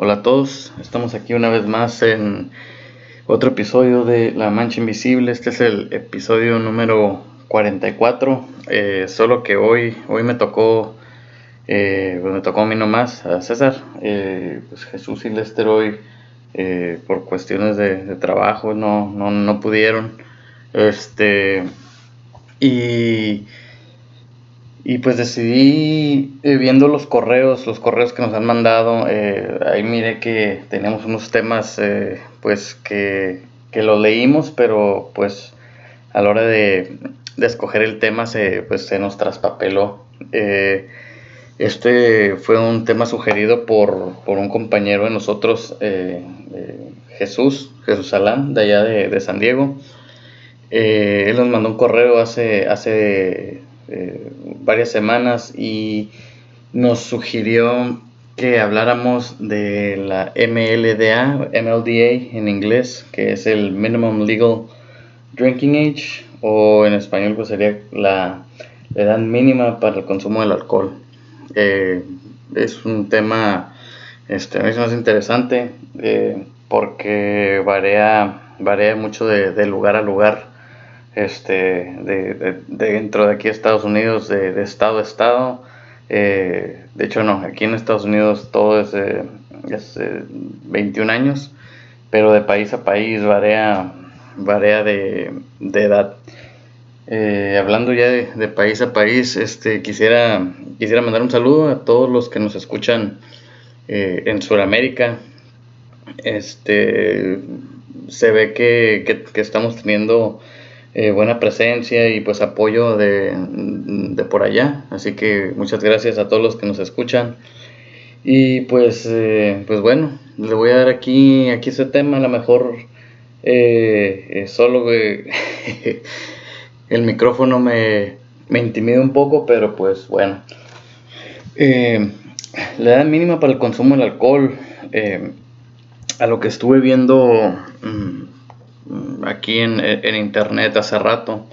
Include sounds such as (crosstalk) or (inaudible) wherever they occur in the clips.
Hola a todos, estamos aquí una vez más en otro episodio de La Mancha Invisible. Este es el episodio número 44. Eh, solo que hoy, hoy me tocó, eh, pues me tocó a mí nomás, a César. Eh, pues Jesús y Lester hoy, por cuestiones de, de trabajo, no, no, no, pudieron. Este, y y pues decidí, eh, viendo los correos, los correos que nos han mandado, eh, ahí mire que tenemos unos temas eh, pues que, que los leímos, pero pues a la hora de, de escoger el tema se, pues, se nos traspapeló. este fue un tema sugerido por, por un compañero de nosotros, Jesús, Jesús Alán, de allá de, de San Diego. él nos mandó un correo hace, hace eh, varias semanas y nos sugirió que habláramos de la MLDA, MLDA en inglés, que es el Minimum Legal Drinking Age, o en español pues sería la, edad mínima para el consumo del alcohol. Eh, es un tema este, más interesante eh, porque varía, varía mucho de lugar a lugar este, de, dentro de aquí Estados Unidos, de, estado a estado. Eh, de hecho, no, aquí en Estados Unidos todo es, 21 años, pero de país a país varía, varía de, edad. Eh, hablando ya de, país a país, este, quisiera, quisiera mandar un saludo a todos los que nos escuchan eh, en Sudamérica. Este, se ve que, que estamos teniendo eh, buena presencia y pues apoyo de, por allá. Así que muchas gracias a todos los que nos escuchan. Y pues, eh, pues bueno, le voy a dar aquí, aquí ese tema, a lo mejor eh, solo (laughs) el micrófono me, me, intimida un poco, pero pues bueno. la edad mínima para el consumo del alcohol, a lo que estuve viendo Mm, aquí en, internet hace rato,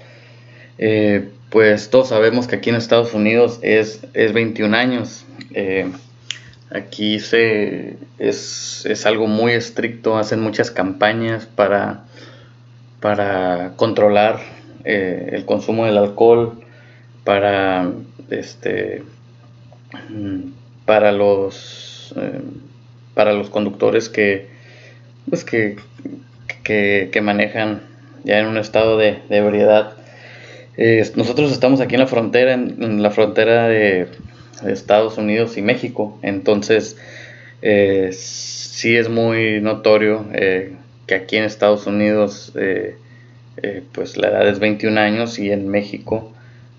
eh, pues todos sabemos que aquí en Estados Unidos es, es 21 años. Eh, aquí se, es, algo muy estricto, hacen muchas campañas para, para controlar eh, el consumo del alcohol, para, este, mm, para, los, para los conductores que, pues que, que, manejan ya en un estado de, ebriedad. nosotros estamos aquí en la frontera, en, la frontera de, Estados Unidos y México, entonces eh, sí es muy notorio eh, que aquí en Estados Unidos eh, pues la edad es 21 años y en México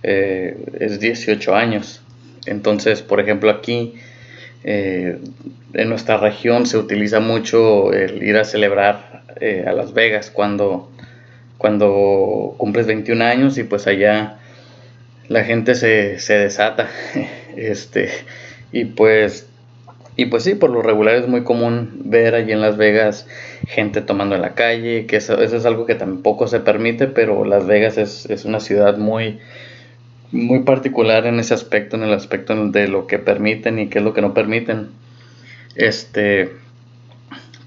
es 18 años. Entonces, por ejemplo, aquí en nuestra región se utiliza mucho el ir a celebrar eh, a Las Vegas cuando, cuando cumples 21 años y pues allá la gente se, desata. (laughs) este, y pues y pues sí, por lo regular es muy común ver allí en Las Vegas gente tomando en la calle, que eso, es algo que tampoco se permite, pero Las Vegas es, es, una ciudad muy, muy particular en ese aspecto, en el aspecto de lo que permiten y qué es lo que no permiten. Este,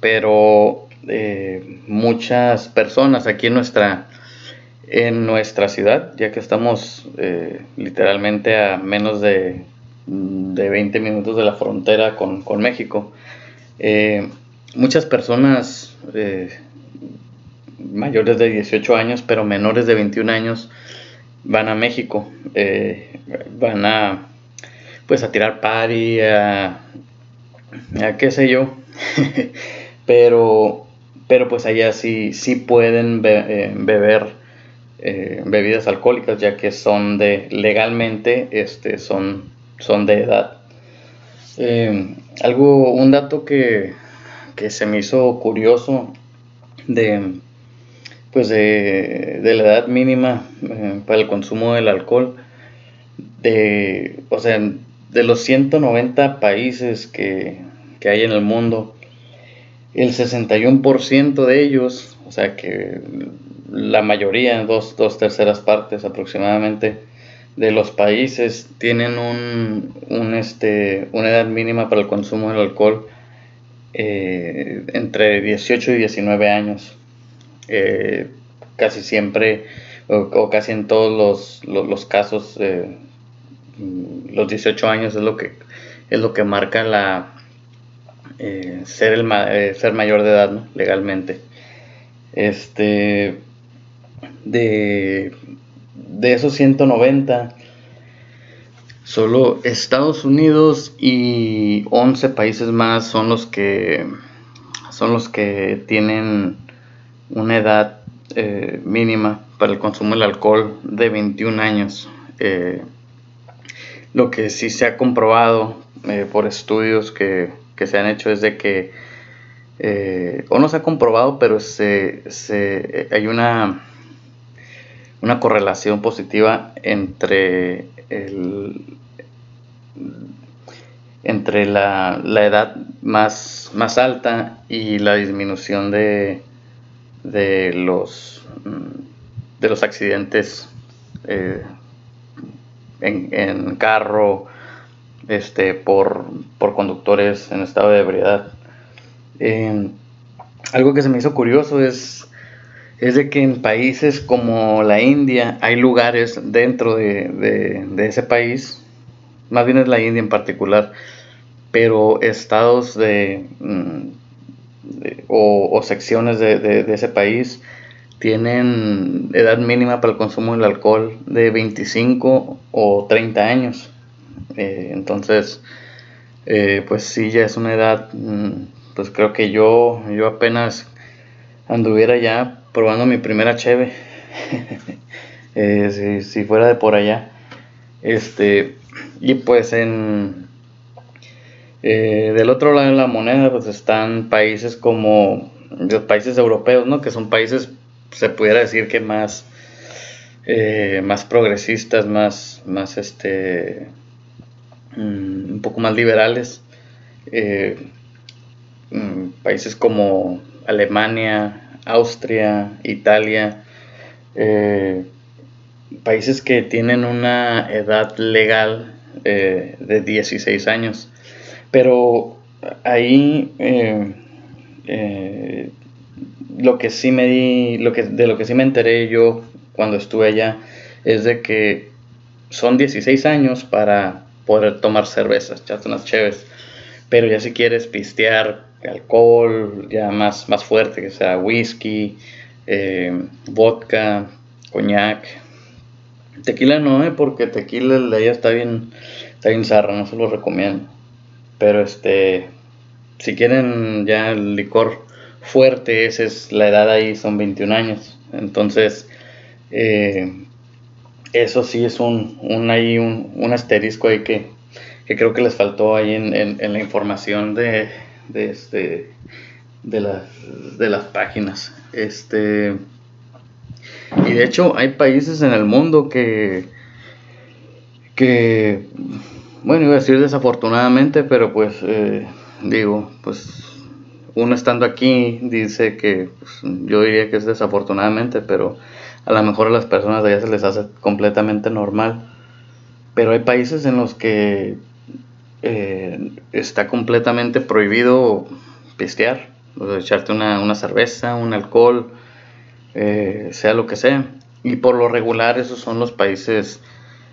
pero muchas personas aquí en nuestra, en nuestra ciudad, ya que estamos eh, literalmente a menos de, de, 20 minutos de la frontera con, México. Eh, muchas personas eh, mayores de 18 años, pero menores de 21 años, van a México, van a pues a tirar party, a, a qué sé yo, (laughs) pero pero pues allá sí, sí pueden eh, beber eh, bebidas alcohólicas ya que son de legalmente este, son, son de edad. Eh, algo, un dato que, se me hizo curioso de, pues de, la edad mínima para el consumo del alcohol, de, o sea, de los 190 países que, que hay en el mundo, el 61% de ellos, o sea que la mayoría, dos, dos terceras partes aproximadamente, de los países tienen un, un, este, una edad mínima para el consumo del alcohol eh, entre 18 y 19 años. Eh, casi siempre, o, casi en todos los, casos, eh, los 18 años es lo que, es lo que marca la, ser, el, ser mayor de edad legalmente. Este, de, de esos 190, Solo Estados Unidos y 11 países más son los que son los que tienen una edad eh, mínima para el consumo del alcohol de 21 años. Eh, lo que sí se ha comprobado eh, por estudios que, se han hecho es de que, o no se ha comprobado, pero se, se, hay una, una correlación positiva entre el, entre la, edad más, más, alta y la disminución de, de, los, de los accidentes eh, en, carro este, por, conductores en estado de ebriedad. algo que se me hizo curioso es, es de que en países como la India hay lugares dentro de, de ese país más bien es la India en particular, pero estados de, mm, o, secciones de, ese país tienen edad mínima para el consumo del alcohol de 25 o 30 años. Eh, entonces, eh, pues sí, ya es una edad, mm, pues creo que yo, yo apenas anduviera ya probando mi primera cheve, (laughs) eh, si, fuera de por allá. Este, y pues en del otro lado de la moneda pues están países como los países europeos, ¿no? Que son países, se pudiera decir que más, más progresistas, más, más este, mm, un poco más liberales. Eh, mm, países como Alemania, Austria, Italia, países que tienen una edad legal eh, de 16 años. Pero ahí eh, eh, lo que sí me di, lo que, de lo que sí me enteré yo cuando estuve allá es de que son 16 años para poder tomar cervezas, echarte unas chéves. Pero ya si quieres pistear alcohol, ya más, más fuerte, que sea whisky, vodka, coñac, Tequila no, eh, porque tequila de ella está bien, está bien zarra, no se lo recomiendo. Pero este, si quieren ya el licor fuerte, esa es la edad ahí, son 21 años. Entonces, eh, eso sí es un, un, ahí, un, un asterisco ahí que, que, creo que les faltó ahí en, en, la información de, de, este, de, las, de las páginas. Este, y de hecho hay países en el mundo que, que bueno, iba a decir desafortunadamente, pero pues eh, digo, pues uno estando aquí dice que pues, yo diría que es desafortunadamente, pero a lo mejor a las personas de allá se les hace completamente normal. Pero hay países en los que eh, está completamente prohibido pistear, o echarte una, una cerveza, un alcohol, eh, sea lo que sea. Y por lo regular esos son los países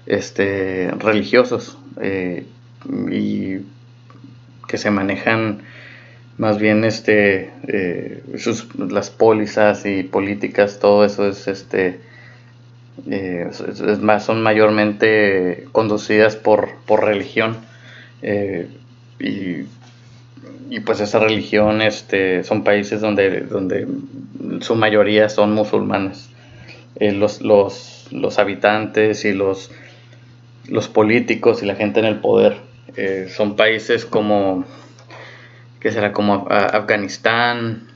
este, religiosos eh, y que se manejan más bien este, eh, las pólizas y políticas, todo eso es, este, es, más, son mayormente conducidas por, por religión. y y pues esa religión este, son países donde, donde su mayoría son musulmanes. Eh, los, los, los, habitantes y los, los políticos y la gente en el poder eh, son países como, que será como Afganistán,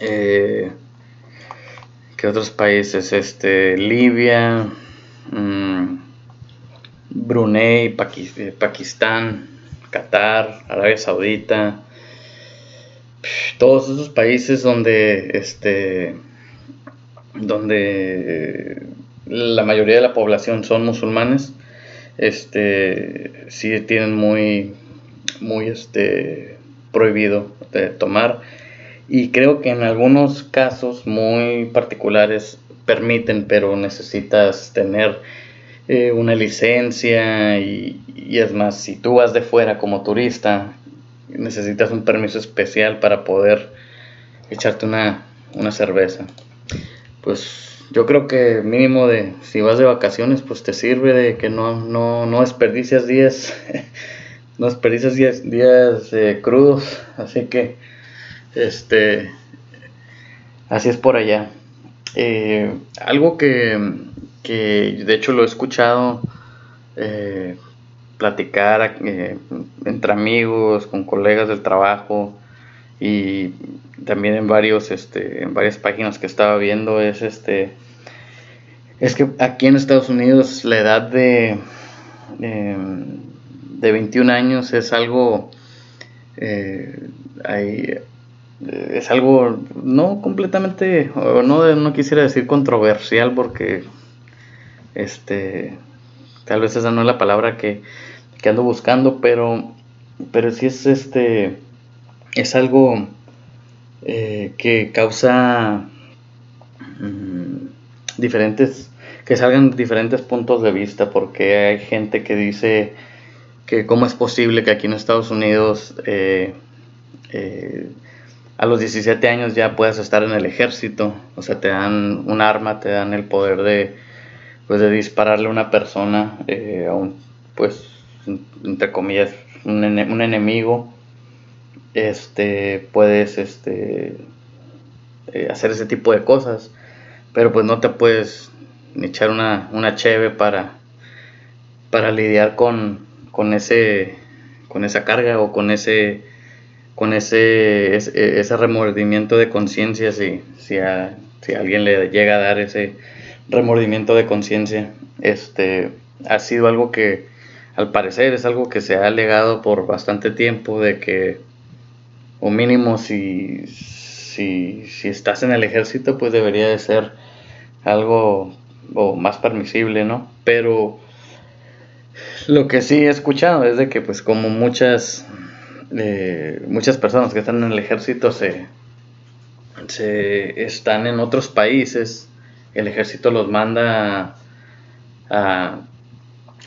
eh, ¿qué otros países? Este, Libia, mm, Brunei, Pakistán, Qatar, Arabia Saudita, todos esos países donde este donde la mayoría de la población son musulmanes, este sí tienen muy muy este prohibido tomar. Y creo que en algunos casos muy particulares permiten, pero necesitas tener eh, una licencia y, es más, si tú vas de fuera como turista, necesitas un permiso especial para poder echarte una, una cerveza. Pues yo creo que mínimo de si vas de vacaciones, pues te sirve de que no, no, no desperdicias días, (laughs) no desperdicias días, días eh, crudos, así que este así es por allá. Eh, algo que, que, de hecho lo he escuchado eh, platicar entre amigos, con colegas del trabajo y también en varios este en varias páginas que estaba viendo es este es que aquí en Estados Unidos la edad de, 21 años es algo eh, es algo no completamente o no no quisiera decir controversial porque este tal vez esa no es la palabra que, que ando buscando pero pero sí es este es algo eh, que causa mm, diferentes, que salgan diferentes puntos de vista, porque hay gente que dice que cómo es posible que aquí en Estados Unidos eh, eh, a los 17 años ya puedas estar en el ejército, o sea, te dan un arma, te dan el poder de, pues, de dispararle a una persona, a un, pues, entre comillas, un, enemigo, este, puedes este, eh, hacer ese tipo de cosas, pero pues no te puedes echar una, una cheve para, para lidiar con, con, ese, con esa carga o con ese, con ese, ese, remordimiento de conciencia si, si, a, si alguien le llega a dar ese remordimiento de conciencia. Este, ha sido algo que al parecer es algo que se ha alegado por bastante tiempo de que o mínimo si, si, estás en el ejército, pues debería de ser algo o más permisible, ¿no? Pero lo que sí he escuchado es de que pues como muchas eh, muchas personas que están en el ejército se, se están en otros países, el ejército los manda a,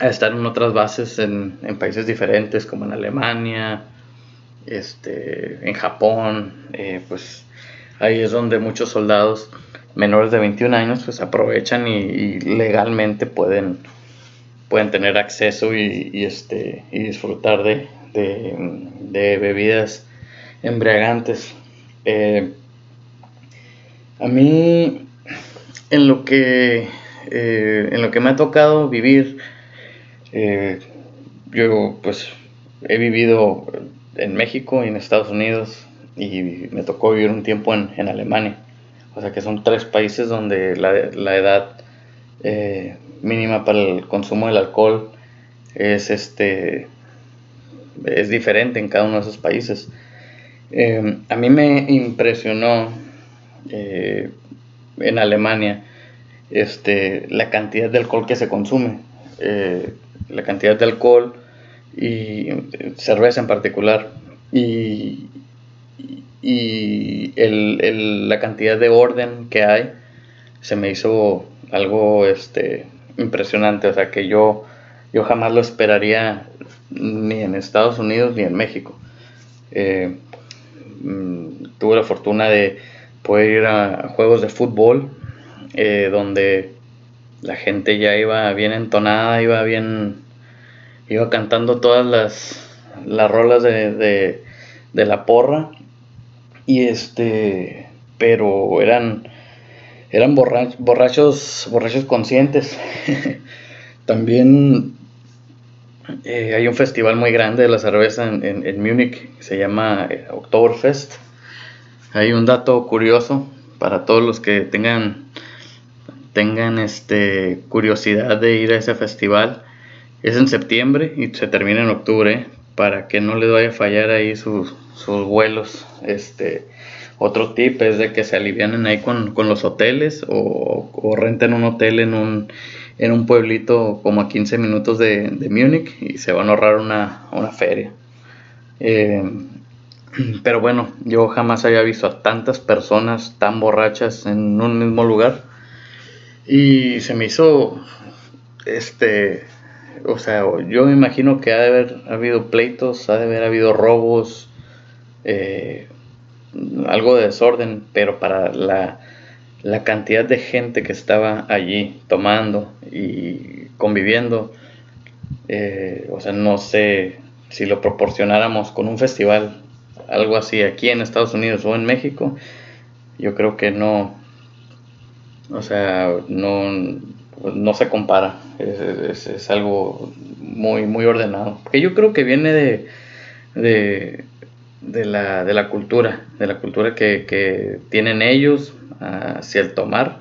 a estar en otras bases en, en países diferentes como en Alemania, este, en Japón, eh, pues ahí es donde muchos soldados menores de 21 años pues aprovechan y, legalmente pueden, pueden tener acceso y, este, y disfrutar de, bebidas embriagantes. Eh, a mí, en lo que, eh, en lo que me ha tocado vivir, yo pues he vivido en México y en Estados Unidos y me tocó vivir un tiempo en, en Alemania. O sea que son tres países donde la, la edad eh, mínima para el consumo del alcohol es, este, es diferente en cada uno de esos países. Eh, a mí me impresionó eh, en Alemania este, la cantidad de alcohol que se consume. la cantidad de alcohol y cerveza en particular, y, y el, la cantidad de orden que hay se me hizo algo este, impresionante, o sea que yo, yo jamás lo esperaría ni en Estados Unidos ni en México. Eh, mm, tuve la fortuna de poder ir a juegos de fútbol eh, donde la gente ya iba bien entonada, iba bien iba cantando todas las, las rolas de, la porra. Y este, pero eran, eran borrachos, borrachos conscientes. (laughs) También eh, hay un festival muy grande de la cerveza en, en, Múnich que se llama eh, Oktoberfest. Hay un dato curioso para todos los que tengan, tengan este, curiosidad de ir a ese festival es en septiembre y se termina en octubre para que no les vaya a fallar ahí sus, vuelos. Este, otro tip es de que se alivianen ahí con, los hoteles o, renten un hotel en un, en un pueblito como a 15 minutos de, de Múnich y se van a ahorrar una, feria. Eh, (clears throat) Pero bueno, yo jamás había visto a tantas personas tan borrachas en un mismo lugar. Y se me hizo, este, o sea, yo me imagino que ha de haber habido pleitos, ha de haber habido robos, eh, algo de desorden, pero para la, la cantidad de gente que estaba allí tomando y conviviendo, eh, o sea, no sé si lo proporcionáramos con un festival, algo así aquí en Estados Unidos o en México, yo creo que no, o sea, no, no se compara, es, es, algo muy, muy ordenado, porque yo creo que viene de, de, de, la, de la cultura, de la cultura que, que tienen ellos hacia el tomar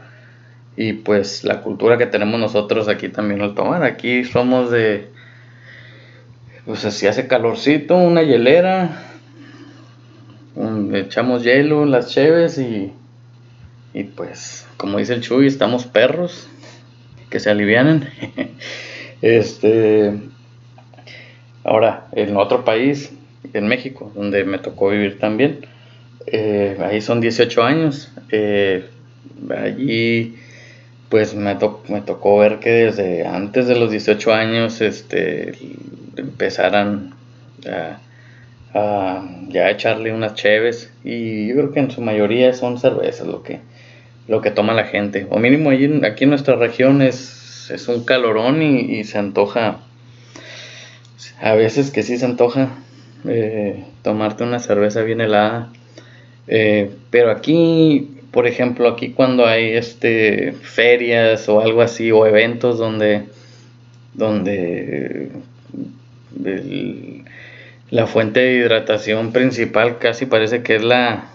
y pues la cultura que tenemos nosotros aquí también al tomar, aquí somos de pues si hace calorcito, una hielera, echamos hielo, las cheves y, y pues, como dice el Chuy, estamos perros, que se alivianen. (laughs) este, ahora, en otro país, en México, donde me tocó vivir también, eh, ahí son 18 años, eh, allí pues me, me tocó ver que desde antes de los 18 años este, empezaran a, ya echarle unas cheves. Y yo creo que en su mayoría son cervezas lo que, lo que toma la gente. O mínimo aquí en nuestra región es, es un calorón y, se antoja, a veces que sí se antoja eh, tomarte una cerveza bien helada. Eh, pero aquí por ejemplo, aquí cuando hay este ferias o algo así o eventos donde donde la fuente de hidratación principal casi parece que es la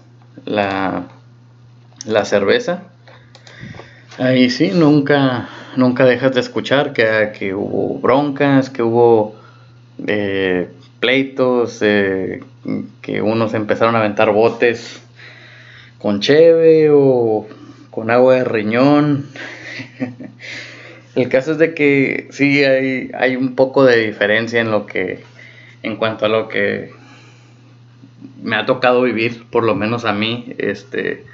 la, la cerveza. Ahí sí, nunca nunca dejas de escuchar que, que hubo broncas, que hubo eh, pleitos, eh, que unos empezaron a aventar botes con cheve o con agua de riñón. (laughs) El caso es de que sí hay, hay un poco de diferencia en lo que, en cuanto a lo que me ha tocado vivir, por lo menos a mí, este,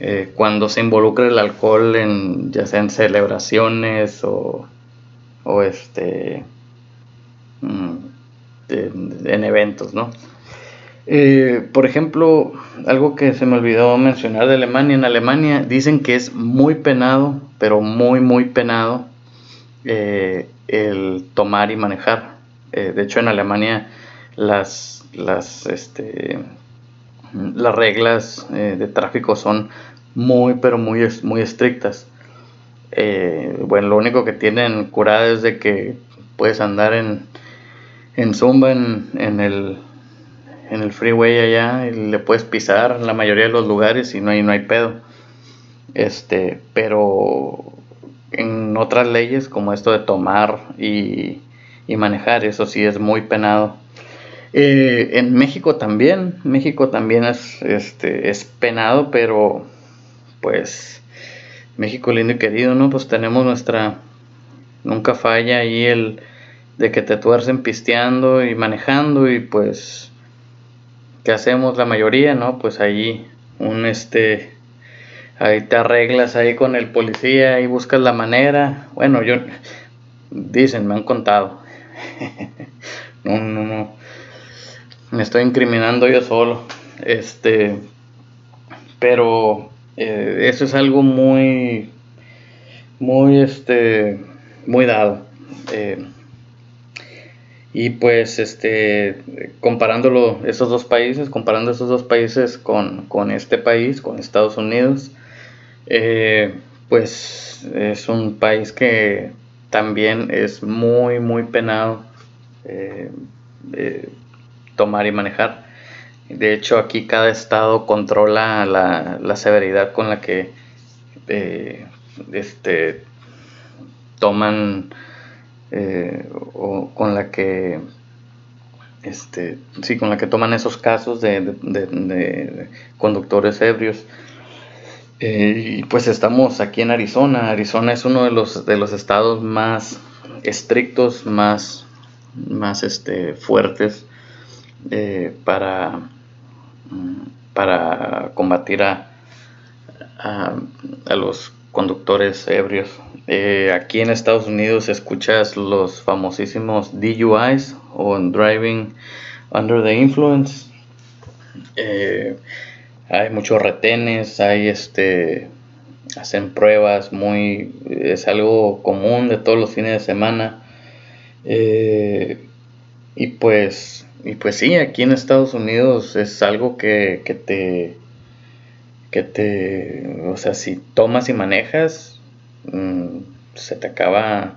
eh, cuando se involucra el alcohol en, ya sea en celebraciones o, o este, mm, en eventos, ¿no? Eh, por ejemplo, algo que se me olvidó mencionar de Alemania, en Alemania dicen que es muy penado, pero muy, muy penado eh, el tomar y manejar. Eh, de hecho, en Alemania las, las, este, las reglas de tráfico son muy, pero muy, muy estrictas. bueno, lo único que tienen curada es de que puedes andar en, en Zumba en el en el freeway allá y le puedes pisar en la mayoría de los lugares y no hay, no hay pedo. Este, pero en otras leyes como esto de tomar y, manejar, eso sí es muy penado. Eh, en México también, México también es, este, es penado, pero pues México lindo y querido, ¿no? Pues tenemos nuestra, nunca falla ahí el de que te tuercen pisteando y manejando y pues que hacemos la mayoría, ¿no? Pues ahí un este ahí te arreglas ahí con el policía y buscas la manera. Bueno, yo dicen, me han contado. (laughs) no, no, no. Me estoy incriminando yo solo. Este, pero eh, eso es algo muy, muy, este, muy dado. Eh, y pues este comparándolo esos dos países, comparando esos dos países con, este país, con Estados Unidos, eh, pues es un país que también es muy muy penado eh, tomar y manejar. De hecho aquí cada estado controla la, severidad con la que eh, este, toman eh, o con la que este, sí, con la que toman esos casos de, conductores ebrios. Eh, y pues estamos aquí en Arizona. Arizona es uno de los, de los estados más estrictos, más, más este, fuertes eh, para, para combatir a, a, los conductores ebrios. Eh, aquí en Estados Unidos escuchas los famosísimos DUIs o Driving Under the Influence. Eh, hay muchos retenes, hay este hacen pruebas muy es algo común de todos los fines de semana eh, y pues y pues sí aquí en Estados Unidos es algo que, que te que te o sea si tomas y manejas mm, se te acaba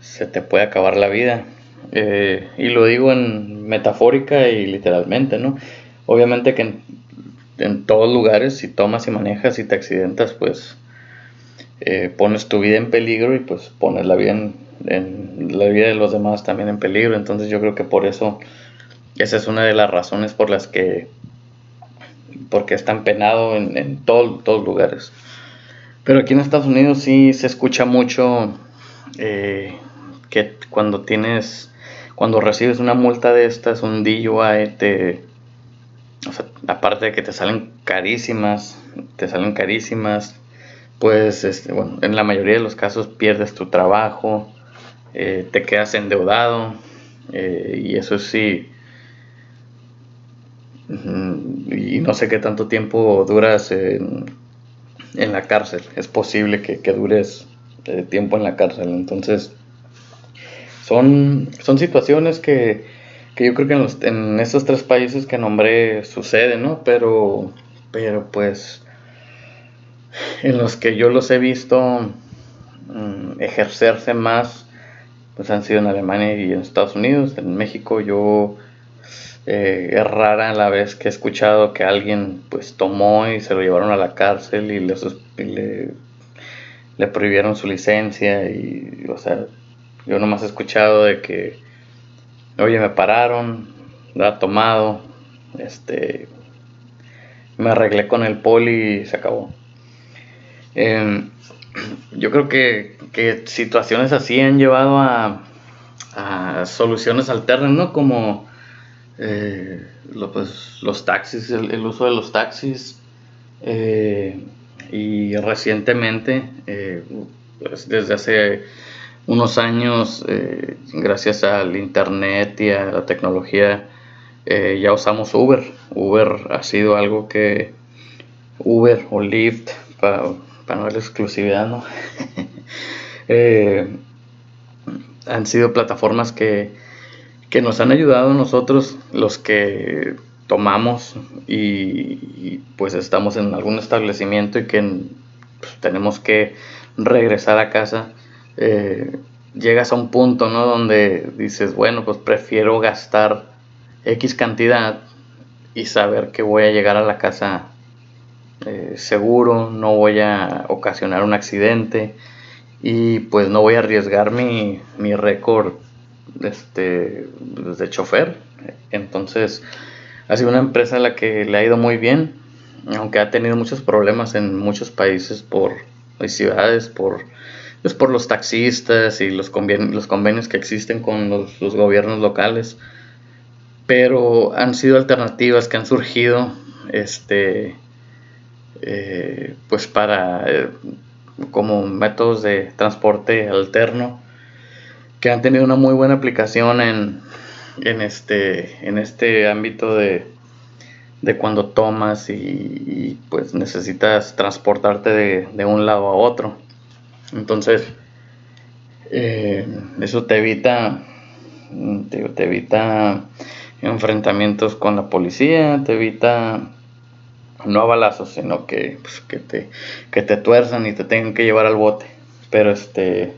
se te puede acabar la vida eh, y lo digo en metafórica y literalmente no obviamente que en todos lugares, si tomas y manejas y te accidentas, pues eh, pones tu vida en peligro y pues pones la vida en, la vida de los demás también en peligro. Entonces yo creo que por eso esa es una de las razones por las que porque es tan penado en, en todos lugares. Pero aquí en Estados Unidos sí se escucha mucho eh, que cuando tienes, cuando recibes una multa de estas, un DUI, te, o sea, aparte de que te salen carísimas, te salen carísimas, pues, este, bueno, en la mayoría de los casos pierdes tu trabajo, eh, te quedas endeudado, eh, y eso sí, y no sé qué tanto tiempo duras en, la cárcel, es posible que, dures eh, tiempo en la cárcel, entonces son, son situaciones que que yo creo que en, los, en estos tres países que nombré sucede, ¿no? Pero, pero pues en los que yo los he visto mm, ejercerse más, pues han sido en Alemania y en Estados Unidos. En México yo eh, es rara la vez que he escuchado que alguien pues tomó y se lo llevaron a la cárcel y, le, le prohibieron su licencia y, o sea, yo nomás he escuchado de que oye, me pararon, ha tomado, este, me arreglé con el poli y se acabó. Em, (clears throat) yo creo que, situaciones así han llevado a, soluciones alternas, ¿no? Como eh, pues, los taxis, el, uso de los taxis. Eh, y recientemente, eh, pues, desde hace unos años, gracias al internet y a la tecnología, ya usamos Uber. Uber ha sido algo que Uber o Lyft, para no darle exclusividad, ¿no? (laughs) Han sido plataformas que, nos han ayudado nosotros, los que tomamos y, pues estamos en algún establecimiento y que pues, tenemos que regresar a casa eh, llegas a un punto, ¿no? Donde dices, bueno, pues prefiero gastar X cantidad y saber que voy a llegar a la casa eh, seguro, no voy a ocasionar un accidente y pues no voy a arriesgar mi, mi récord este, pues, de chofer. Entonces, ha sido una empresa a la que le ha ido muy bien, aunque ha tenido muchos problemas en muchos países por ciudades, por pues por los taxistas y los, convenios, los convenios que existen con los, gobiernos locales, pero han sido alternativas que han surgido este, eh, pues para eh, como métodos de transporte alterno que han tenido una muy buena aplicación en, en, este, en este ámbito de, de cuando tomas y, pues necesitas transportarte de, de un lado a otro. Entonces, eh, eso te evita, te, evita enfrentamientos con la policía, te evita no a balazos, sino que, pues, que, te, que te tuerzan y te tengan que llevar al bote. Pero este,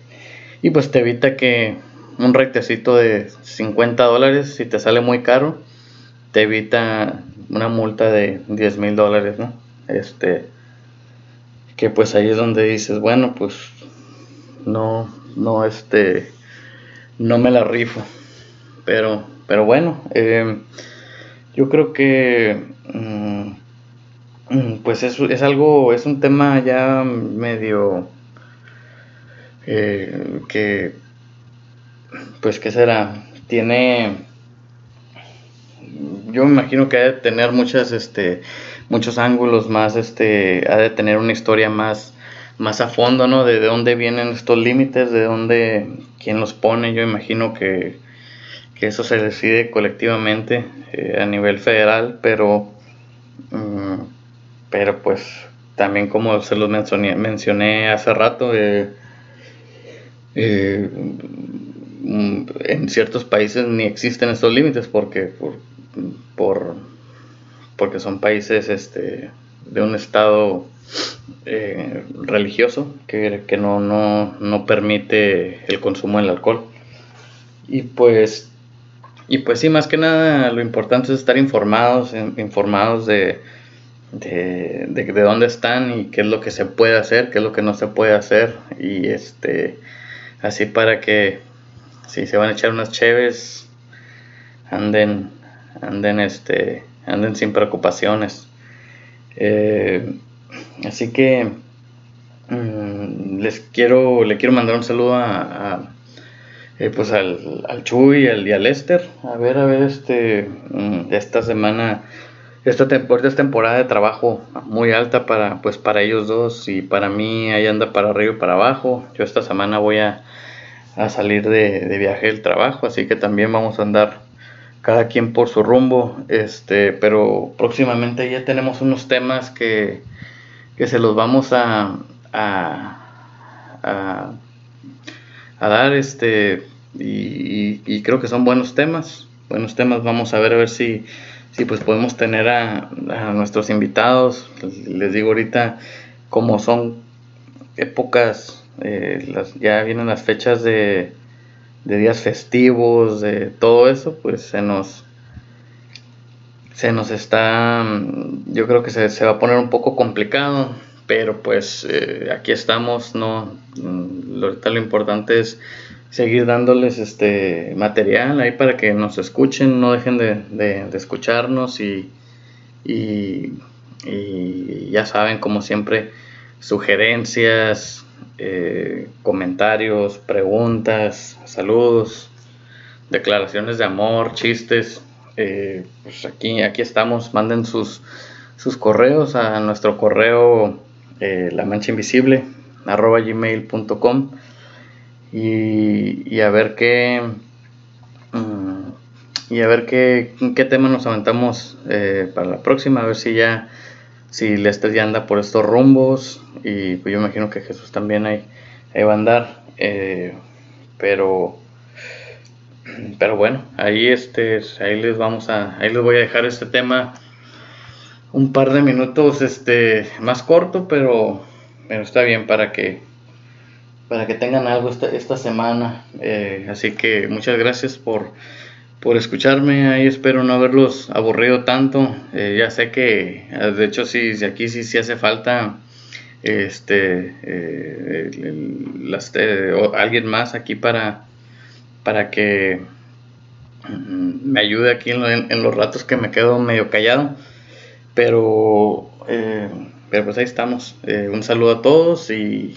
y pues te evita que un rectecito de 50 dólares, si te sale muy caro, te evita una multa de 10 mil dólares, ¿no? Este, que pues ahí es donde dices, bueno, pues no, no, este, no me la rifo. Pero, pero bueno, eh, yo creo que, mm, mm, pues es, es algo, es un tema ya medio eh, que, pues, ¿qué será? Tiene yo me imagino que ha de tener este, muchos ángulos más, este, ha de tener una historia más, más a fondo, ¿no? De, dónde vienen estos límites, de dónde, quién los pone. Yo imagino que, eso se decide colectivamente eh, a nivel federal, pero, mm, pero pues también como se los mencioné, mencioné hace rato, eh, eh, mm, en ciertos países ni existen estos límites porque por, porque son países este, de un estado eh, religioso que, no, no, permite el consumo del alcohol. Y pues, y pues sí, más que nada lo importante es estar informados, informados de, de, de, dónde están y qué es lo que se puede hacer, qué es lo que no se puede hacer. Y este, así para que si se van a echar unas cheves, anden, anden, este, anden sin preocupaciones. Eh, Así que mm, les quiero, le quiero mandar un saludo a, eh, pues al, al, Chuy y al, Lester. A ver, a ver, este, mm, esta semana, esta, esta temporada de trabajo muy alta para, pues para ellos dos y para mí ahí anda para arriba y para abajo. Yo esta semana voy a, salir de, de viaje del trabajo, así que también vamos a andar cada quien por su rumbo, este, pero próximamente ya tenemos unos temas que que se los vamos a, a, a, dar este y, creo que son buenos temas buenos temas vamos a ver a ver si, si pues podemos tener a, nuestros invitados les digo ahorita como son épocas eh, ya vienen las fechas de, días festivos de todo eso pues se nos se nos está, yo creo que se, va a poner un poco complicado, pero pues eh, aquí estamos, ¿no? Mm, ahorita lo importante es seguir dándoles este material ahí para que nos escuchen, no dejen de, escucharnos y, y, ya saben, como siempre, sugerencias, eh, comentarios, preguntas, saludos, declaraciones de amor, chistes eh, pues aquí, aquí estamos, manden sus, sus correos a nuestro correo eh, la mancha invisible arroba gmail.com y, a ver qué mm, y a ver qué, qué tema nos aventamos eh, para la próxima, a ver si ya si Lester ya anda por estos rumbos y pues yo imagino que Jesús también ahí, va a andar eh, pero pero bueno, ahí este, ahí les vamos a, ahí les voy a dejar este tema un par de minutos este más corto, pero, pero está bien para que para que tengan algo esta, esta semana. Eh, así que muchas gracias por, por escucharme. Ahí espero no haberlos aburrido tanto. Eh, ya sé que, de hecho, sí, aquí sí, sí hace falta este eh, alguien más aquí para para que mm, me ayude aquí en, los ratos que me quedo medio callado. Pero, pero pues ahí estamos. Un saludo a todos y